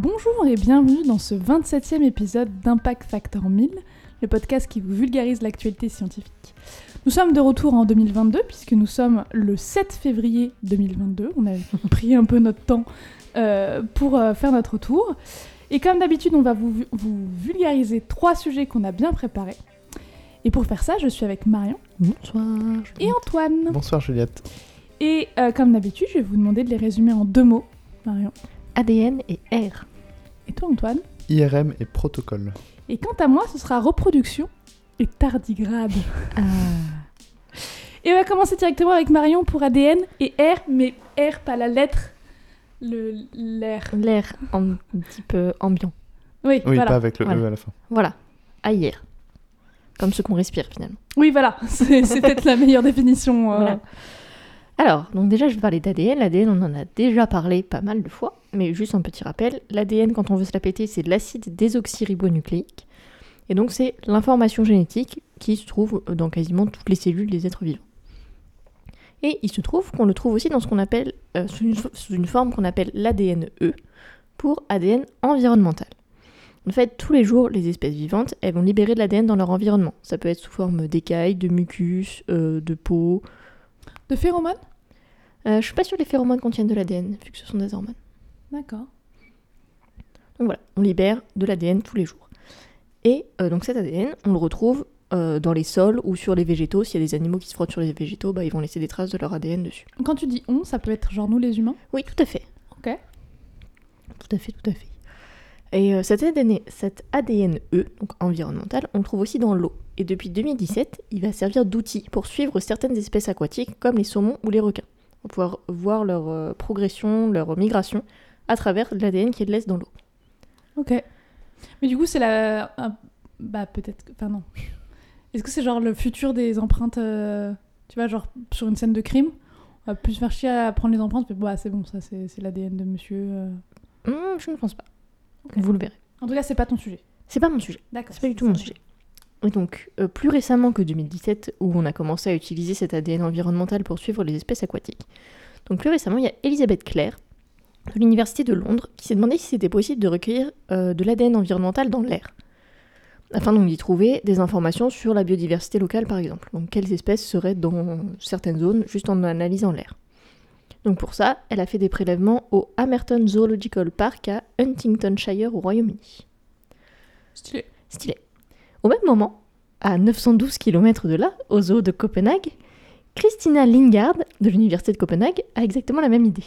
Bonjour et bienvenue dans ce 27e épisode d'Impact Factor 1000, le podcast qui vous vulgarise l'actualité scientifique. Nous sommes de retour en 2022 puisque nous sommes le 7 février 2022. On a pris un peu notre temps euh, pour euh, faire notre tour. Et comme d'habitude, on va vous, vous vulgariser trois sujets qu'on a bien préparés. Et pour faire ça, je suis avec Marion Bonsoir. et Antoine. Bonsoir Juliette. Et euh, comme d'habitude, je vais vous demander de les résumer en deux mots. Marion. ADN et R. Et toi, Antoine IRM et protocole. Et quant à moi, ce sera reproduction et tardigrade. Ah. Et on va commencer directement avec Marion pour ADN et R, mais R, pas la lettre, le l'air. L'air un petit peu ambiant. Oui, Oui, voilà. pas avec le Voilà. E à la fin. Voilà. Ailleurs. Comme ce qu'on respire finalement. Oui, voilà. C'est c'est peut-être la meilleure définition. euh. Voilà. Alors, donc déjà, je vais parler d'ADN. L'ADN, on en a déjà parlé pas mal de fois, mais juste un petit rappel. L'ADN, quand on veut se la péter, c'est l'acide désoxyribonucléique. Et donc, c'est l'information génétique qui se trouve dans quasiment toutes les cellules des êtres vivants. Et il se trouve qu'on le trouve aussi dans ce qu'on appelle, euh, sous, une, forme qu'on appelle l'ADNE, pour ADN environnemental. En fait, tous les jours, les espèces vivantes, elles vont libérer de l'ADN dans leur environnement. Ça peut être sous forme d'écailles, de mucus, euh, de peau, De phéromones euh, je suis pas sûre que les phéromones contiennent de l'ADN, vu que ce sont des hormones. D'accord. Donc voilà, on libère de l'ADN tous les jours. Et euh, donc cet ADN, on le retrouve euh, dans les sols ou sur les végétaux. S'il y a des animaux qui se frottent sur les végétaux, bah, ils vont laisser des traces de leur ADN dessus. Quand tu dis on, ça peut être genre nous les humains? Oui, tout à fait. Ok. Tout à fait, tout à fait. Et euh, cet, ADN, cet ADNE, donc environnemental, on le trouve aussi dans l'eau. Et depuis 2017, il va servir d'outil pour suivre certaines espèces aquatiques comme les saumons ou les requins. On va pouvoir voir leur euh, progression, leur migration à travers l'ADN qu'ils laissent dans l'eau. Ok. Mais du coup, c'est la. Bah, peut-être. Enfin, non. Est-ce que c'est genre le futur des empreintes euh, Tu vois, genre sur une scène de crime? On va plus faire chier à prendre les empreintes, mais bah, c'est bon, ça, c'est l'ADN de monsieur. euh. Hmm, je ne pense pas. Vous le verrez. En tout cas, c'est pas ton sujet. C'est pas mon sujet. D'accord. C'est pas du tout mon sujet. Et donc, euh, plus récemment que 2017, où on a commencé à utiliser cet ADN environnemental pour suivre les espèces aquatiques. Donc, plus récemment, il y a Elisabeth Clare, de l'Université de Londres, qui s'est demandé si c'était possible de recueillir euh, de l'ADN environnemental dans l'air. Afin donc d'y trouver des informations sur la biodiversité locale, par exemple. Donc, quelles espèces seraient dans certaines zones, juste en analysant l'air. Donc, pour ça, elle a fait des prélèvements au Hamerton Zoological Park à Huntingtonshire, au Royaume-Uni. Stylé. Stylé. Au même moment, à 912 km de là, au zoo de Copenhague, Christina Lingard de l'université de Copenhague a exactement la même idée.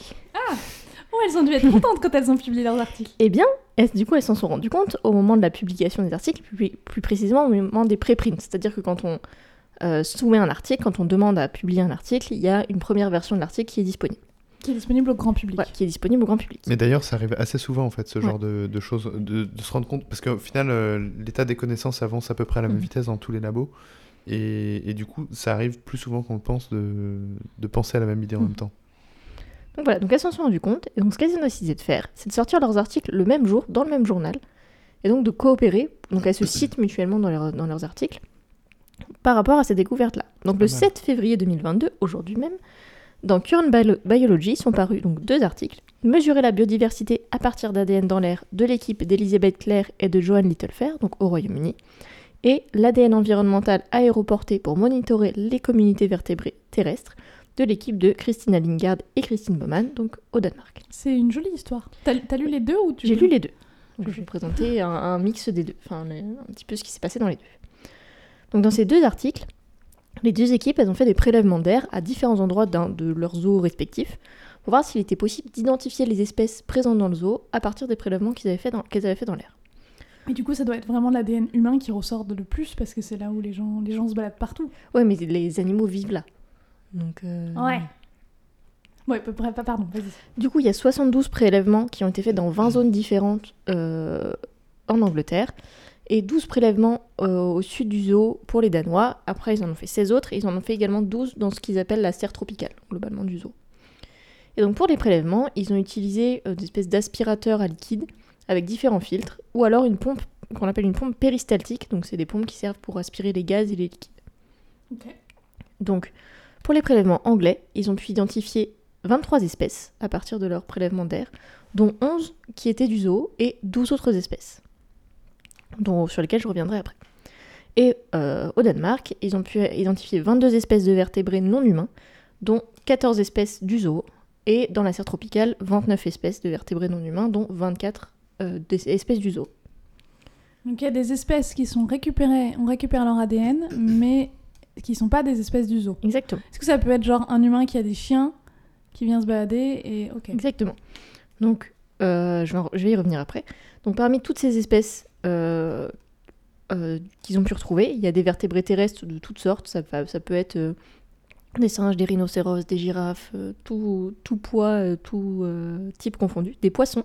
Oh, elles ont dû être contentes quand elles ont publié leurs articles. Eh bien, elles- du coup, elles s'en sont rendues compte au moment de la publication des articles, plus, plus précisément au moment des préprints? C'est-à-dire que quand on euh, soumet un article, quand on demande à publier un article, il y a une première version de l'article qui est disponible. Qui est disponible au grand public. Voilà, qui est disponible au grand public. Mais d'ailleurs, ça arrive assez souvent en fait, ce Ouais. genre de, de choses, de, de se rendre compte, parce qu'au final, euh, l'état des connaissances avance à peu près à la même Mhm. vitesse dans tous les labos, et, et du coup, ça arrive plus souvent qu'on le pense de, de penser à la même idée en Mhm. même temps. Donc voilà, donc elles s'en sont rendues compte, et donc ce qu'elles ont décidé de faire, c'est de sortir leurs articles le même jour, dans le même journal, et donc de coopérer, donc elles se citent mutuellement dans, leurs- dans leurs articles, par rapport à ces découvertes-là. Donc le Pas mal. 7 février 2022, aujourd'hui même, dans Current Bio- Biology sont parus donc deux articles, Mesurer la biodiversité à partir d'ADN dans l'air de l'équipe d'Elizabeth Clare et de Johan Littlefair, donc au Royaume-Uni, et l'ADN environnemental aéroporté pour monitorer les communautés vertébrées terrestres, de l'équipe de Christina Lingard et Christine Baumann, donc au Danemark. C'est une jolie histoire. T'as lu les deux ou tu J'ai lu les deux. Donc, je vais présenter un, un mix des deux, enfin un petit peu ce qui s'est passé dans les deux. Donc dans ces deux articles, les deux équipes elles ont fait des prélèvements d'air à différents endroits d'un- de leurs zoos respectifs pour voir s'il était possible d'identifier les espèces présentes dans le zoo à partir des prélèvements qu'ils avaient fait dans, qu'elles avaient fait dans l'air. Et du coup, ça doit être vraiment l'ADN humain qui ressort de le plus parce que c'est là où les gens, les gens se baladent partout. Ouais, mais les animaux vivent là. Donc, euh, Ouais, peu près, pas pardon, vas-y. Du coup, il y a 72 prélèvements qui ont été faits dans 20 zones différentes euh, en Angleterre et 12 prélèvements euh, au sud du zoo pour les Danois. Après, ils en ont fait 16 autres et ils en ont fait également 12 dans ce qu'ils appellent la serre tropicale, globalement du zoo. Et donc, pour les prélèvements, ils ont utilisé euh, des espèces d'aspirateurs à liquide avec différents filtres ou alors une pompe qu'on appelle une pompe péristaltique. Donc, c'est des pompes qui servent pour aspirer les gaz et les liquides. Ok. Donc, pour les prélèvements anglais, ils ont pu identifier 23 espèces à partir de leur prélèvement d'air, dont 11 qui étaient du zoo et 12 autres espèces, dont, sur lesquelles je reviendrai après. Et euh, au Danemark, ils ont pu identifier 22 espèces de vertébrés non humains, dont 14 espèces du zoo, et dans la serre tropicale, 29 espèces de vertébrés non humains, dont 24 euh, des espèces du zoo. Donc il y a des espèces qui sont récupérées, on récupère leur ADN, mais qui sont pas des espèces du zoo. Exactement. Est-ce que ça peut être genre un humain qui a des chiens, qui vient se balader et ok. Exactement. Donc, euh, je vais y revenir après. Donc, parmi toutes ces espèces euh, euh, qu'ils ont pu retrouver, il y a des vertébrés terrestres de toutes sortes. Ça, peut être euh, des singes, des rhinocéros, des girafes, tout, tout poids, tout type confondu. Des poissons,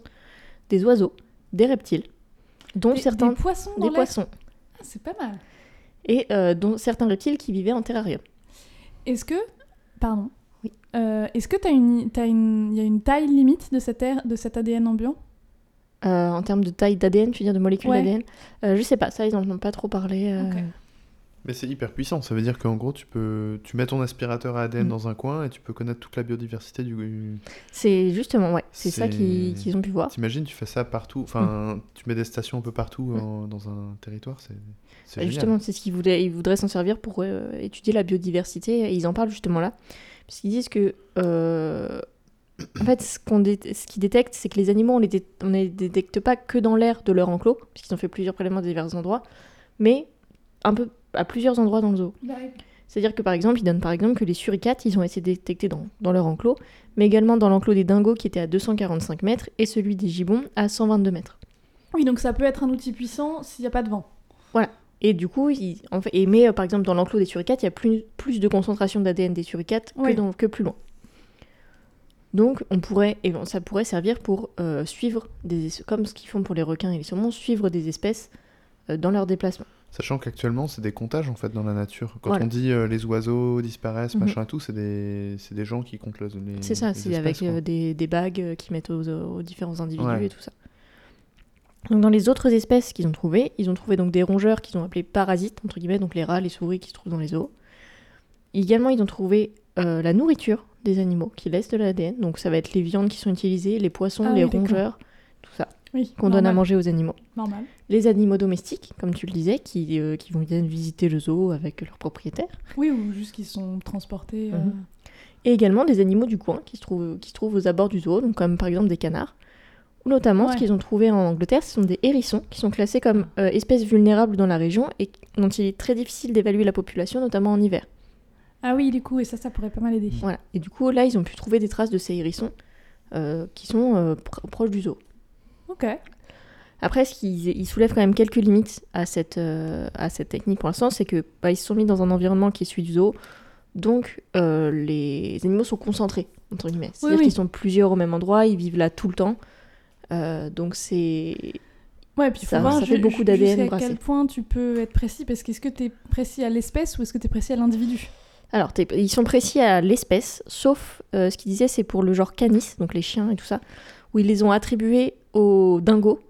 des oiseaux, des reptiles, dont Des, certains des poissons des poissons Ah, C'est pas mal. et dont certains reptiles qui vivaient en terrarium. Est-ce que, pardon, Oui. Est-ce que une, t'as une, il y a une taille limite de cet air, de cet ADN ambiant Euh, en termes de taille d'ADN, tu veux dire de molécules Ouais. d'ADN euh, Je sais pas, ça ils en ont pas trop parlé. euh. Mais c'est hyper puissant. Ça veut dire qu'en gros, tu peux, tu mets ton aspirateur à ADN Mm. dans un coin et tu peux connaître toute la biodiversité du. C'est justement, ouais, c'est ça qu'ils ont pu voir. T'imagines, tu fais ça partout. Enfin, tu mets des stations un peu partout en- dans un territoire. C'est. Génial. justement, c'est ce qu'ils voulaient, ils voudraient s'en servir pour euh, étudier la biodiversité. Et ils en parlent justement là. Parce qu'ils disent que, euh, en fait, ce qu'on dé- ce qu'ils détectent, c'est que les animaux, on les, dé- on les détecte pas que dans l'air de leur enclos, puisqu'ils ont fait plusieurs prélèvements à divers endroits, mais un peu à plusieurs endroits dans le zoo. C'est-à-dire que par exemple, ils donnent par exemple que les suricates, ils ont été détectés dans, dans leur enclos, mais également dans l'enclos des dingos qui était à 245 mètres et celui des gibbons à 122 mètres. Oui, donc ça peut être un outil puissant s'il n'y a pas de vent. Et du coup, en fait, et mais euh, par exemple dans l'enclos des suricates, il y a plus, plus de concentration d'ADN des suricates que, dans- que plus loin. Donc on pourrait, et ça pourrait servir pour euh, suivre, des, es- comme ce qu'ils font pour les requins et les saumons, suivre des espèces euh, dans leur déplacement. Sachant qu'actuellement, c'est des comptages en fait dans la nature. Quand Voilà. on dit euh, les oiseaux disparaissent, Mhm. machin et tout, c'est des, des gens qui comptent le- les. C'est ça, les c'est avec des, des bagues qu'ils mettent aux, aux différents individus Ouais. et tout ça. Donc dans les autres espèces qu'ils ont trouvées, ils ont trouvé donc des rongeurs qu'ils ont appelés parasites, entre guillemets, donc les rats, les souris qui se trouvent dans les eaux. Également, ils ont trouvé euh, la nourriture des animaux qui laissent de l'ADN, donc ça va être les viandes qui sont utilisées, les poissons, Ah les oui, rongeurs, tout ça, Oui, qu'on donne à manger aux animaux. Normal. Les animaux domestiques, comme tu le disais, qui, euh, qui vont visiter le zoo avec leurs propriétaires. Oui, ou juste qu'ils sont transportés. euh, Mhm. Et également des animaux du coin qui se trouvent, qui se trouvent aux abords du zoo, donc comme par exemple des canards. Ou notamment Ouais. ce qu'ils ont trouvé en Angleterre, ce sont des hérissons qui sont classés comme euh, espèces vulnérables dans la région et dont il est très difficile d'évaluer la population, notamment en hiver. Ah oui, du coup, et ça, ça pourrait pas mal aider. Voilà. Et du coup, là, ils ont pu trouver des traces de ces hérissons euh, qui sont euh, pr- proches du zoo. Ok. Après, ce qu'ils ils soulèvent quand même quelques limites à cette, euh, à cette technique pour l'instant, c'est que bah, ils se sont mis dans un environnement qui est celui du zoo, donc les animaux sont concentrés entre guillemets. C'est-à-dire oui. qu'ils sont plusieurs au même endroit, ils vivent là tout le temps, donc c'est Ouais, puis faut Ça- voir ça fait beaucoup d'ADN brassé. quel point tu peux être précis, parce qu'est-ce que tu es précis à l'espèce ou est-ce que tu es précis à l'individu? Alors ils sont précis à l'espèce, sauf euh, ce qu'ils disaient c'est pour le genre canis, donc les chiens et tout ça, où ils les ont attribués aux dingos.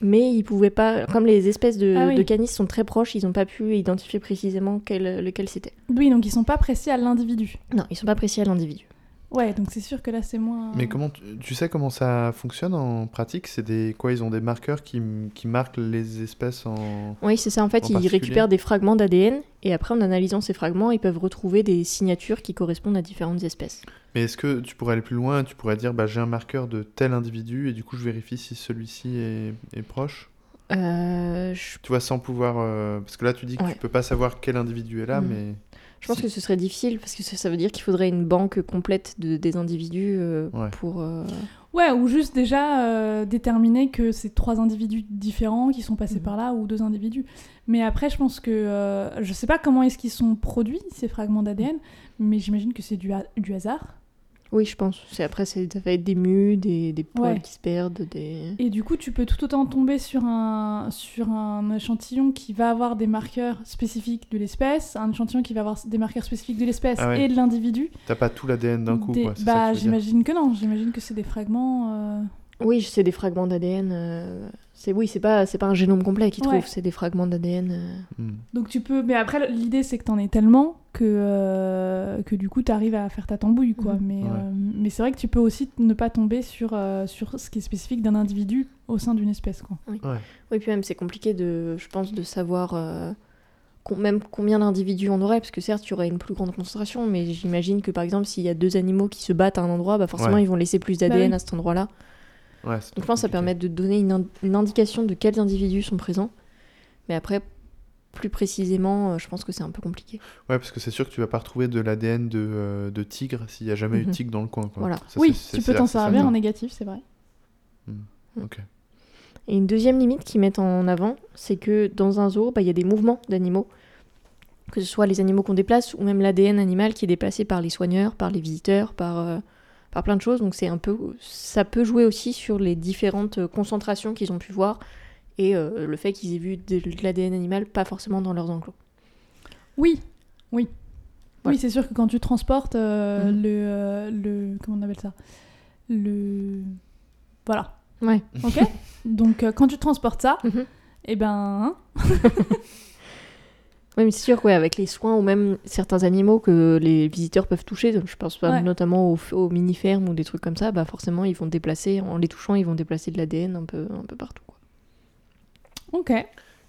Mais ils pouvaient pas, comme les espèces de, Ah oui. de canis sont très proches, ils n'ont pas pu identifier précisément quel, lequel c'était. Oui, donc ils sont pas précis à l'individu. Non, ils sont pas précis à l'individu. Ouais, donc c'est sûr que là, c'est moins... Mais comment tu, tu sais comment ça fonctionne en pratique? C'est des quoi Ils ont des marqueurs qui, qui marquent les espèces en. Oui, c'est ça. En fait, En ils récupèrent des fragments d'ADN et après, en analysant ces fragments, ils peuvent retrouver des signatures qui correspondent à différentes espèces. Mais est-ce que tu pourrais aller plus loin? Tu pourrais dire bah, j'ai un marqueur de tel individu et du coup je vérifie si celui-ci est, est proche? Euh, je, Tu vois sans pouvoir euh, parce que là tu dis que Ouais. tu peux pas savoir quel individu est là, Mhm. mais je pense que ce serait difficile parce que ça, ça veut dire qu'il faudrait une banque complète de, des individus euh, Ouais. pour. euh, Ouais, ou juste déjà euh, déterminer que c'est trois individus différents qui sont passés Mhm. par là ou deux individus. Mais après, je pense que euh, je sais pas comment est-ce qu'ils sont produits ces fragments d'ADN, mais j'imagine que c'est du, du hasard. Oui, je pense. C'est après, ça va être des mus, des, des poils Ouais. qui se perdent, des. Et du coup, tu peux tout autant tomber sur un, sur un échantillon qui va avoir des marqueurs spécifiques de l'espèce, un échantillon qui va avoir des marqueurs spécifiques de l'espèce Ah ouais. et de l'individu. t'as pas tout l'ADN d'un coup. Des- quoi, bah, j'imagine que non. J'imagine que c'est des fragments. euh, Oui, c'est des fragments d'ADN. euh, C'est oui, c'est pas c'est pas un génome complet qu'ils Ouais. trouvent, c'est des fragments d'ADN. euh. Hmm. Donc tu peux. Mais après, l'idée c'est que t'en aies tellement que, euh, que du coup tu arrives à faire ta tambouille quoi. Mhm. Mais, Ouais. euh, mais c'est vrai que tu peux aussi ne pas tomber sur, euh, sur ce qui est spécifique d'un individu au sein d'une espèce quoi. Ouais. Oui, puis même c'est compliqué de, je pense, de savoir euh, même combien d'individus on aurait, parce que certes, il y aurait une plus grande concentration, mais j'imagine que par exemple, s'il y a deux animaux qui se battent à un endroit, bah forcément, Ouais. ils vont laisser plus d'ADN oui. à cet endroit-là. Ouais, Donc je pense que ça compliqué. permet de donner une, in- une indication de quels individus sont présents. Mais après, plus précisément, euh, je pense que c'est un peu compliqué. Ouais, parce que c'est sûr que tu vas pas retrouver de l'ADN de, euh, de tigre s'il y a jamais eu de Mhm. tigre dans le coin. Quoi. Voilà. Ça, oui, tu peux t'en servir en négatif, c'est vrai. Ok. Et une deuxième limite qu'ils mettent en avant, c'est que dans un zoo, bah, il y a des mouvements d'animaux, que ce soit les animaux qu'on déplace ou même l'ADN animal qui est déplacé par les soigneurs, par les visiteurs, par, euh, par plein de choses. Donc c'est un peu, ça peut jouer aussi sur les différentes euh, concentrations qu'ils ont pu voir et euh, le fait qu'ils aient vu de, de l'ADN animal pas forcément dans leurs enclos. Oui, oui. Oui, c'est sûr que quand tu transportes euh, Mhm. le, euh, le. Comment on appelle ça? Le. Voilà. Ouais. Ok? Donc quand tu transportes ça, Mhm. eh ben. Oui, mais c'est sûr, ouais, avec les soins ou même certains animaux que les visiteurs peuvent toucher, je pense pas Ouais. notamment aux, aux mini-fermes ou des trucs comme ça, bah forcément ils vont déplacer, en les touchant, ils vont déplacer de l'ADN un peu, un peu partout. quoi. Ok.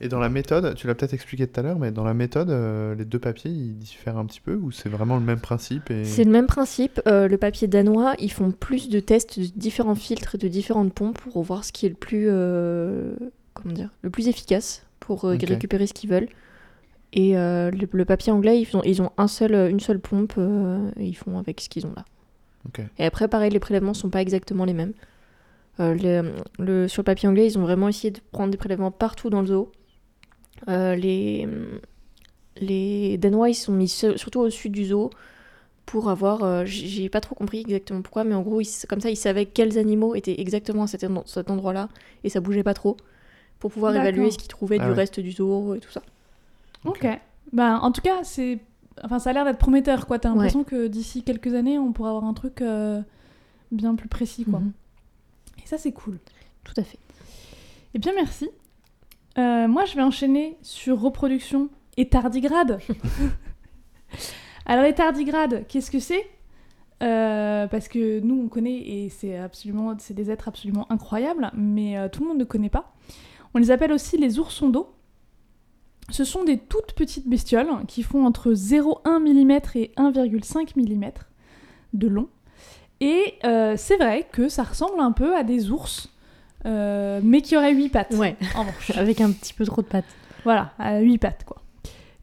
Et dans la méthode, tu l'as peut-être expliqué tout à l'heure, mais dans la méthode, euh, les deux papiers, ils diffèrent un petit peu ou c'est vraiment le même principe et... C'est le même principe. euh, le papier danois, ils font plus de tests de différents filtres et de différentes pompes pour voir ce qui est le plus, euh, comment dire, le plus efficace pour euh, récupérer ce qu'ils veulent. Et euh, le, le papier anglais, ils ont, ils ont un seul, une seule pompe euh, et ils font avec ce qu'ils ont là. Et après, pareil, les prélèvements sont pas exactement les mêmes. Euh, le, le- sur le papier anglais, ils ont vraiment essayé de prendre des prélèvements partout dans le zoo. Euh, les, les Danois, ils sont mis surtout au sud du zoo pour avoir. euh, J'ai pas trop compris exactement pourquoi, mais en gros, ils- comme ça, ils savaient quels animaux étaient exactement à cet, en- cet endroit-là et ça bougeait pas trop pour pouvoir évaluer ce qu'ils trouvaient Ah du ouais. reste du zoo et tout ça. Ok. Ben, en tout cas, c'est. Enfin, ça a l'air d'être prometteur, quoi. T'as Ouais. l'impression que d'ici quelques années, on pourra avoir un truc euh, bien plus précis, quoi. Mhm. Et ça, c'est cool. Tout à fait. Eh bien, merci. Euh, moi, je vais enchaîner sur reproduction et tardigrade. Alors, les tardigrades, qu'est-ce que c'est? Euh, Parce que nous, on connaît et c'est absolument, c'est des êtres absolument incroyables, mais euh, tout le monde ne connaît pas. On les appelle aussi les oursons d'eau. Ce sont des toutes petites bestioles qui font entre 0,1 mm et 1,5 mm de long. Et euh, c'est vrai que ça ressemble un peu à des ours, euh, mais qui auraient 8 pattes. Ouais, En avec un petit peu trop de pattes. Voilà, à 8 pattes, quoi.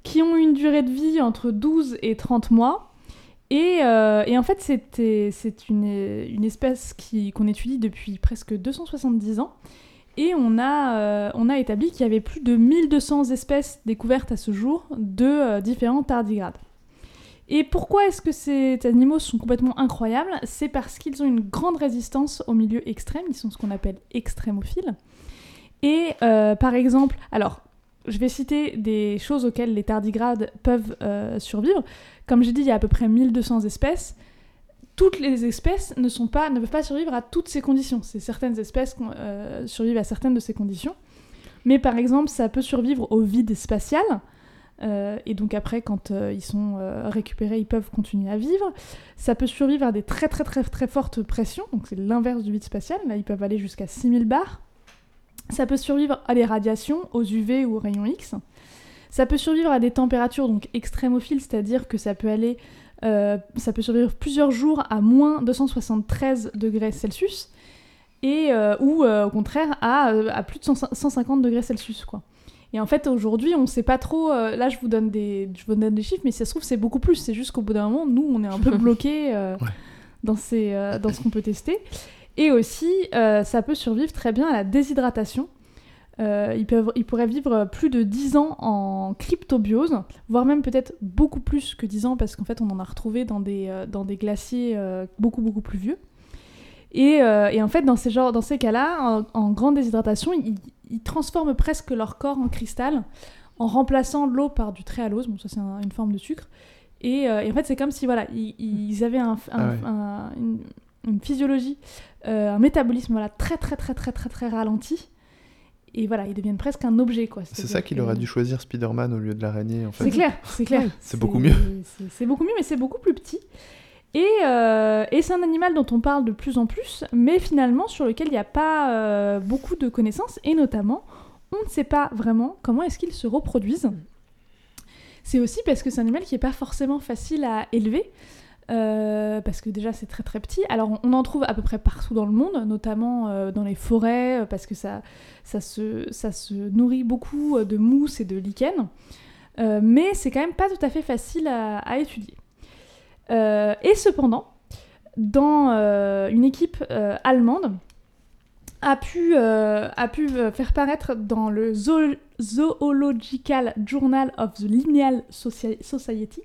Qui ont une durée de vie entre 12 et 30 mois. Et, euh, et en fait, c'est une, une espèce qui- qu'on étudie depuis presque 270 ans. Et on a, euh, on a établi qu'il y avait plus de 1200 espèces découvertes à ce jour de euh, différents tardigrades. Et pourquoi est-ce que ces animaux sont complètement incroyables? C'est parce qu'ils ont une grande résistance au milieu extrême, ils sont ce qu'on appelle extrémophiles. Et euh, par exemple, alors je vais citer des choses auxquelles les tardigrades peuvent survivre. Comme j'ai dit, il y a à peu près 1200 espèces. Toutes les espèces ne, peuvent pas survivre à toutes ces conditions. C'est certaines espèces euh, survivent à certaines de ces conditions. Mais par exemple, ça peut survivre au vide spatial. Euh, et donc après, quand euh, ils sont récupérés, ils peuvent continuer à vivre. Ça peut survivre à des très très très très fortes pressions. Donc c'est l'inverse du vide spatial. Là, ils peuvent aller jusqu'à 6000 bars. Ça peut survivre à des radiations, aux UV ou aux rayons X. Ça peut survivre à des températures donc extrémophiles, c'est-à-dire que ça peut aller, euh, ça peut survivre plusieurs jours à moins 273 degrés Celsius, et euh, ou euh, au contraire à, à plus de 100 150 degrés Celsius quoi. Et en fait aujourd'hui on sait pas trop. là je vous donne des, je vous donne des chiffres, mais si ça se trouve c'est beaucoup plus. C'est juste qu'au bout d'un moment nous on est un peu bloqué Ouais. dans ces, dans ce qu'on peut tester. Et aussi, euh, ça peut survivre très bien à la déshydratation. Euh, ils, peuvent, ils pourraient vivre plus de 10 ans en cryptobiose, voire même peut-être beaucoup plus que 10 ans, parce qu'en fait, on en a retrouvé dans des, euh, dans des glaciers euh, beaucoup, beaucoup plus vieux. Et, euh, et en fait, dans ces, genres- dans ces cas-là, en, en grande déshydratation, ils, ils transforment presque leur corps en cristal en remplaçant l'eau par du tréhalose. Bon, ça, c'est un- une forme de sucre. Et, euh, et en fait, c'est comme si voilà, ils, ils avaient un, un- Ah ouais. une, une physiologie, euh, un métabolisme voilà, très très très très très très ralenti. Et voilà, ils deviennent presque un objet. quoi. C'est ça qu'il que- aurait dû choisir Spider-Man au lieu de l'araignée, en fait. C'est clair, c'est clair. C'est beaucoup mieux. c'est- C'est beaucoup mieux, mais c'est beaucoup plus petit. Et, euh, et c'est un animal dont on parle de plus en plus, mais finalement sur lequel il n'y a pas euh, beaucoup de connaissances, et notamment, on ne sait pas vraiment comment est-ce qu'ils se reproduisent. C'est aussi parce que c'est un animal qui n'est pas forcément facile à élever, euh, parce que déjà c'est très très petit. Alors on- en trouve à peu près partout dans le monde, notamment euh, dans les forêts, euh, parce que ça, ça, se, ça se nourrit beaucoup de mousse et de lichen. Mais c'est quand même pas tout à fait facile à, étudier. Et cependant, une équipe allemande, a pu, a pu faire paraître dans le Zo- Zoological Journal of the Lineal Soci- Society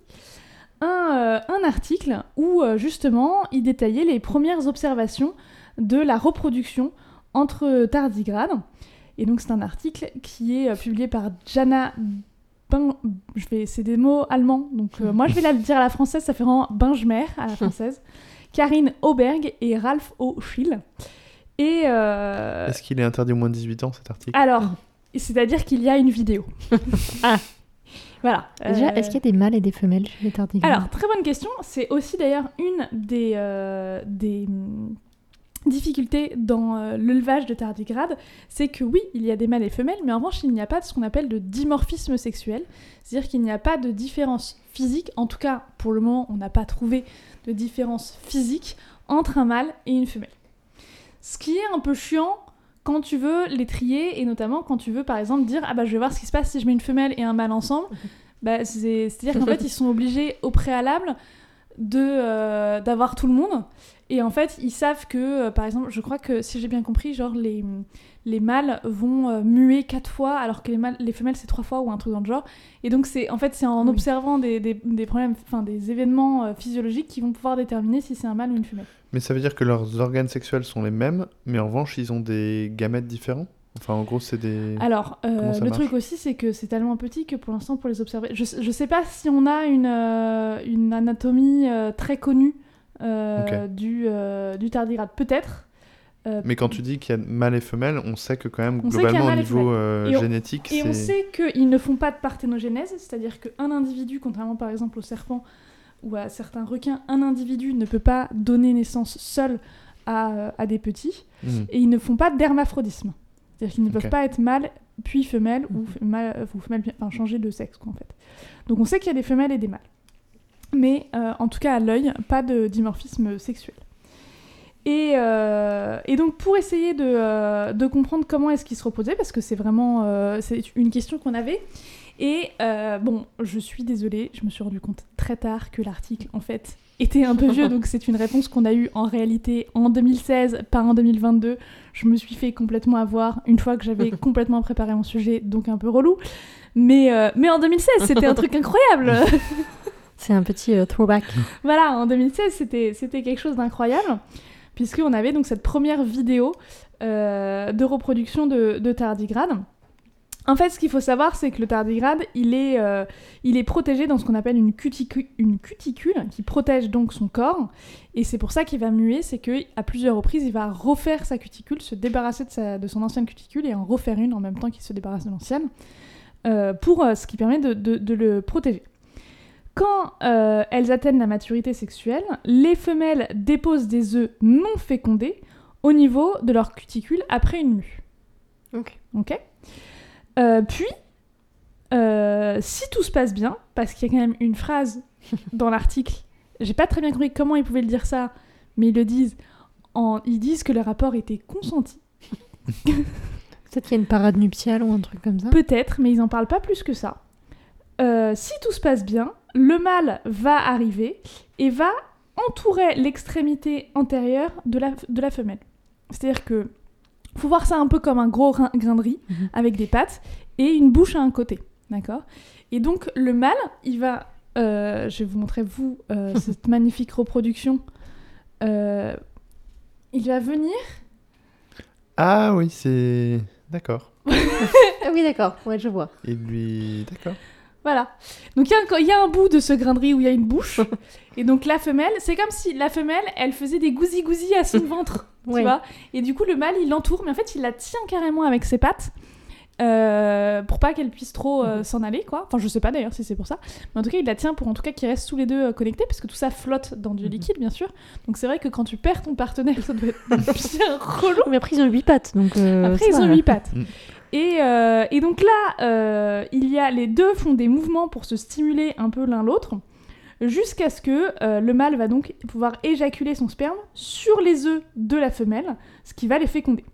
un, euh, un article où euh, justement il détaillait les premières observations de la reproduction entre tardigrades. Et donc c'est un article qui est euh, publié par Jana Ben... Je vais... C'est des mots allemands, donc euh, moi je vais la dire à la française, ça fait vraiment Bengemer à la française. Karine Auberg et Ralph O'Schill. Et euh, Est-ce qu'il est interdit au moins de 18 ans, cet article? alors, c'est-à-dire qu'il y a une vidéo. Ah. Voilà. Déjà, Euh, est-ce qu'il y a des mâles et des femelles chez les tardigrades alors, très bonne question. C'est aussi d'ailleurs une des, euh, des hum, difficultés dans euh, l'élevage de tardigrades. C'est que oui, il y a des mâles et femelles, mais en revanche, il n'y a pas de ce qu'on appelle de dimorphisme sexuel. C'est-à-dire qu'il n'y a pas de différence physique. En tout cas, pour le moment, on n'a pas trouvé de différence physique entre un mâle et une femelle. Ce qui est un peu chiant quand tu veux les trier et notamment quand tu veux par exemple dire ah bah je vais voir ce qui se passe si je mets une femelle et un mâle ensemble. Bah, c'est à dire qu'en fait ils sont obligés au préalable de euh, d'avoir tout le monde et en fait ils savent que euh, par exemple je crois que si j'ai bien compris genre les les mâles vont euh, muer quatre fois alors que les mâles les femelles c'est trois fois ou un truc dans le genre. Et donc c'est en fait c'est en Oui. observant des, des, des problèmes enfin des événements euh, physiologiques qui vont pouvoir déterminer si c'est un mâle ou une femelle. Mais ça veut dire que leurs organes sexuels sont les mêmes, mais en revanche, ils ont des gamètes différents? Enfin, en gros, c'est des... Alors, euh, le truc aussi, c'est que c'est tellement petit que pour l'instant, pour les observer, je, je sais pas si on a une, euh, une anatomie euh, très connue euh, du, euh, du tardigrade. Peut-être. Euh, Mais quand tu dis qu'il y a mâle et femelle, on sait que quand même, globalement, au niveau femelle. euh, Et on- génétique, Et on sait qu'ils ne font pas de parthénogénèse, c'est-à-dire qu'un individu, contrairement par exemple au serpent ou à certains requins, un individu ne peut pas donner naissance seul à, à des petits, Hmm. et ils ne font pas d'hermaphrodisme. C'est-à-dire qu'ils ne peuvent pas être mâle puis femelle ou, f- mâle, euh, ou femelle, enfin changer de sexe quoi, en fait. Donc on sait qu'il y a des femelles et des mâles. Mais euh, en tout cas à l'œil, pas de dimorphisme sexuel. Et, euh, et donc pour essayer de, euh, de comprendre comment est-ce qu'ils se reposaient, parce que c'est vraiment euh, c'est une question qu'on avait. Et bon, je suis désolée, je me suis rendu compte très tard que l'article en fait était un peu vieux, donc c'est une réponse qu'on a eue en réalité en 2016, pas en 2022. Je me suis fait complètement avoir une fois que j'avais complètement préparé mon sujet, donc un peu relou. Mais, mais en 2016, c'était un truc incroyable. C'est un petit euh, throwback. Voilà, en 2016, c'était, c'était quelque chose d'incroyable, puisqu'on avait donc cette première vidéo euh, de reproduction de, de tardigrade. En fait, ce qu'il faut savoir, c'est que le tardigrade, il est, euh, il est protégé dans ce qu'on appelle une, cuticu- une cuticule, qui protège donc son corps. Et c'est pour ça qu'il va muer, c'est qu'à plusieurs reprises, il va refaire sa cuticule, se débarrasser de, sa- de son ancienne cuticule et en refaire une en même temps qu'il se débarrasse de l'ancienne, pour ce qui permet de- de- de le protéger. Quand euh, elles atteignent la maturité sexuelle, les femelles déposent des œufs non fécondés au niveau de leur cuticule après une mue. Ok. Ok Euh, Puis, euh, si tout se passe bien, parce qu'il y a quand même une phrase dans l'article, j'ai pas très bien compris comment ils pouvaient le dire ça, mais ils le disent, en, ils disent que le rapport était consenti. Peut-être qu'il y a une parade nuptiale ou un truc comme ça. Peut-être, mais ils en parlent pas plus que ça. Euh, si tout se passe bien, le mâle va arriver et va entourer l'extrémité antérieure de la, de la femelle. C'est-à-dire que faut voir ça un peu comme un gros grain de riz Mhm. avec des pattes et une bouche à un côté, d'accord? Et donc le mâle, il va, euh, je vais vous montrer vous euh, cette magnifique reproduction. Euh, il va venir Ah oui, c'est... D'accord. Ah oui, d'accord. Ouais, je vois. Et lui... D'accord. Voilà. Donc il y, a un- il y a un bout de ce grain de riz où il y a une bouche. et donc la femelle, c'est comme si la femelle, elle faisait des gousi-gousi à son ventre. tu Ouais. vois Et du coup, le mâle, il l'entoure, mais en fait, il la tient carrément avec ses pattes euh, pour pas qu'elle puisse trop euh, s'en aller, quoi. Enfin, je sais pas d'ailleurs si c'est pour ça. Mais en tout cas, il la tient pour en tout cas qu'ils restent tous les deux euh, connectés, parce que tout ça flotte dans du Mhm. liquide, bien sûr. Donc c'est vrai que quand tu perds ton partenaire, ça doit être bien relou. Mais après, ils ont 8 pattes, donc. euh, Après, ils ont huit pattes. Et, euh, et donc là, euh, il y a les deux font des mouvements pour se stimuler un peu l'un l'autre, jusqu'à ce que euh, le mâle va donc pouvoir éjaculer son sperme sur les œufs de la femelle, ce qui va les féconder.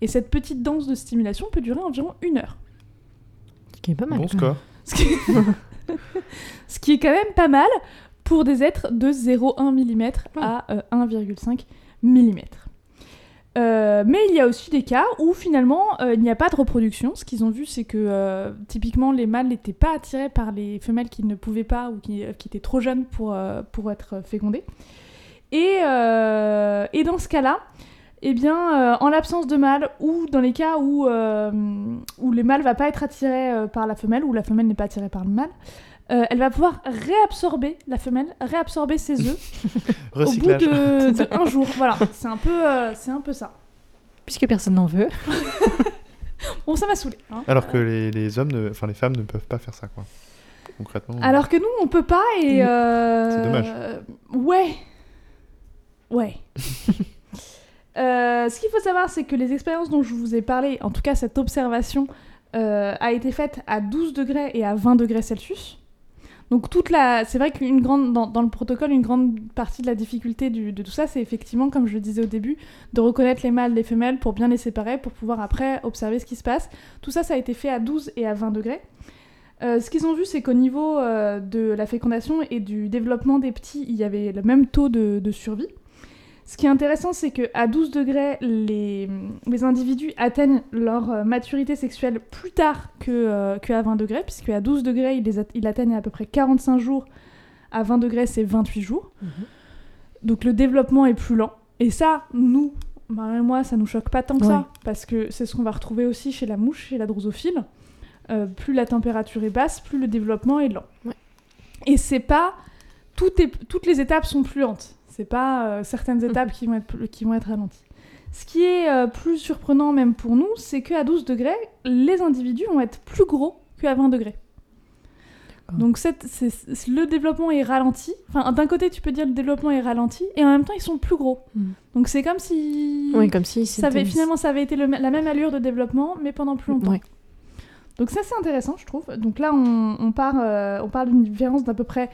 Et cette petite danse de stimulation peut durer environ une heure. Ce qui est pas mal. Bon quand même. score. Ce qui... ce qui est quand même pas mal pour des êtres de 0,1 mm à euh, 1,5 mm. Euh, mais il y a aussi des cas où finalement euh, il n'y a pas de reproduction. Ce qu'ils ont vu, c'est que euh, typiquement les mâles n'étaient pas attirés par les femelles qui ne pouvaient pas ou qui, étaient trop jeunes pour, pour être fécondées. Et, et dans ce cas-là, eh bien, en l'absence de mâle ou dans les cas où, où le mâle va pas être attiré par la femelle ou la femelle n'est pas attirée par le mâle, euh, elle va pouvoir réabsorber la femelle, réabsorber ses œufs au bout de, de un jour. Voilà, c'est un peu, euh, c'est un peu ça. Puisque personne n'en veut. Bon, ça m'a saoulé. hein. Alors que les, les hommes, ne... enfin les femmes ne peuvent pas faire ça, quoi. Concrètement. Alors que nous, on peut pas et. Mm. euh, C'est dommage. Ouais. Ouais. Euh, ce qu'il faut savoir, c'est que les expériences dont je vous ai parlé, en tout cas cette observation, euh, a été faite à 12 degrés et à 20 degrés Celsius. Donc toute la, c'est vrai qu'une grande dans, le protocole, une grande partie de la difficulté de tout ça, c'est effectivement, comme je le disais au début, de reconnaître les mâles des femelles pour bien les séparer, pour pouvoir après observer ce qui se passe. Tout ça, ça a été fait à 12 et à 20 degrés. Euh, ce qu'ils ont vu, c'est qu'au niveau euh, de la fécondation et du développement des petits, il y avait le même taux de survie. Ce qui est intéressant, c'est qu'à 12 degrés, les, les individus atteignent leur euh, maturité sexuelle plus tard que, euh, que à 20 degrés, puisque à 12 degrés, ils, les at- ils atteignent à peu près 45 jours, à 20 degrés, c'est 28 jours. Donc le développement est plus lent. Et ça, nous, Marie et moi, ça nous choque pas tant que Ouais. ça, parce que c'est ce qu'on va retrouver aussi chez la mouche, chez la drosophile. Euh, plus la température est basse, plus le développement est lent. Ouais. Et c'est pas tout est, toutes les étapes sont plus lentes. C'est pas euh, certaines étapes qui vont être qui vont être ralenties. Ce qui est euh, plus surprenant même pour nous, c'est qu'à 12 degrés, les individus vont être plus gros qu'à 20 degrés. Donc le développement est ralenti. Enfin, d'un côté, tu peux dire le développement est ralenti, et en même temps, ils sont plus gros. Mm. Donc c'est comme si Oui, comme si ça avait, c'était- finalement ça avait été le- la même allure de développement, mais pendant plus longtemps. Donc ça c'est intéressant, je trouve. Donc là, on, on part, euh, on parle d'une différence d'à peu près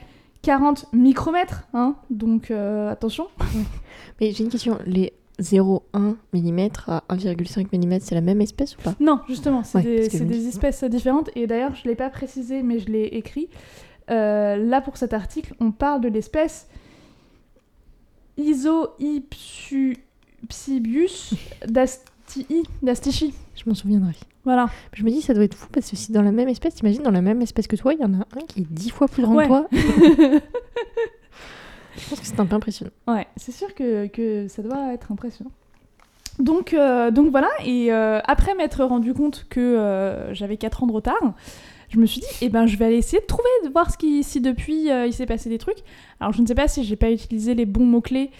40 micromètres, hein. Donc euh, attention. Mais j'ai une question. Les 0,1 mm à 1,5 mm, c'est la même espèce ou pas? Non, justement, c'est Ouais, des, c'est espèces différentes. Et d'ailleurs, je l'ai pas précisé, mais je l'ai écrit. Euh, là, pour cet article, on parle de l'espèce Isoipsibius dastii, dastichi. Je m'en souviendrai. Voilà. Je me dis, ça doit être fou parce que si dans la même espèce, t'imagines, dans la même espèce que toi, il y en a un qui est 10 fois plus grand Ouais. que toi. Je pense que c'est un peu impressionnant. Ouais, c'est sûr que, que ça doit être impressionnant. Donc, euh, donc voilà, et euh, après m'être rendu compte que euh, j'avais 4 ans de retard, je me suis dit, eh ben, je vais aller essayer de trouver, de voir ce qui, si depuis euh, il s'est passé des trucs. Alors je ne sais pas si j'ai pas utilisé les bons mots-clés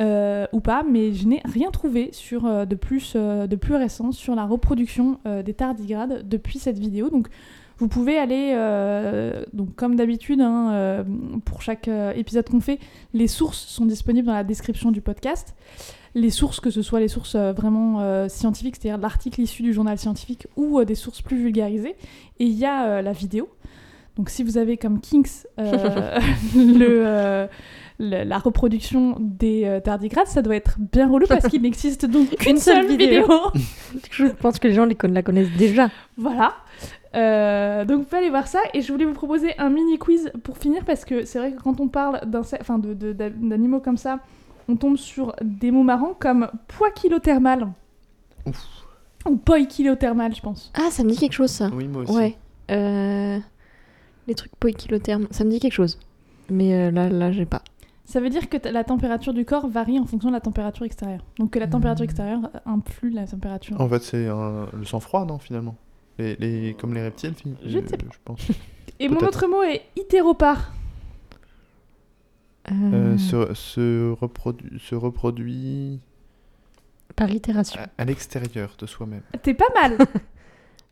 euh, ou pas, mais je n'ai rien trouvé sur, euh, de, plus, euh, de plus récent sur la reproduction euh, des tardigrades depuis cette vidéo. Donc vous pouvez aller, donc comme d'habitude, hein, pour chaque épisode qu'on fait, les sources sont disponibles dans la description du podcast. Les sources, que ce soit les sources vraiment scientifiques, c'est-à-dire l'article issu du journal scientifique ou des sources plus vulgarisées. Et il y a la vidéo. Donc si vous avez comme Kinks euh, le, euh, le- la reproduction des euh, tardigrades, ça doit être bien relou parce qu'il n'existe donc qu'une Une seule seule vidéo. vidéo. Je pense que les gens les con- la connaissent déjà. Voilà. Euh, donc vous pouvez aller voir ça et je voulais vous proposer un mini quiz pour finir parce que c'est vrai que quand on parle d'insectes- enfin de- de- d'a- d'animaux comme ça, on tombe sur des mots marrants comme poids kilothermal Ouf. ou poids kilothermal, je pense. Ah, ça me dit quelque chose, ça. Oui, moi aussi. Ouais. Euh... Les trucs poikilothermes, ça me dit quelque chose. Mais euh, là, là, j'ai pas. Ça veut dire que la température du corps varie en fonction de la température extérieure. Donc que la température extérieure influe la température. En fait, c'est un- le sang-froid, non, finalement? Les, les- Comme les reptiles, Je ne sais euh, pas. Je pense. Et mon autre mot est hétéropare. Euh, Euh, se, se, reprodu- se reproduit Par itération. à, à l'extérieur de soi-même. T'es pas mal.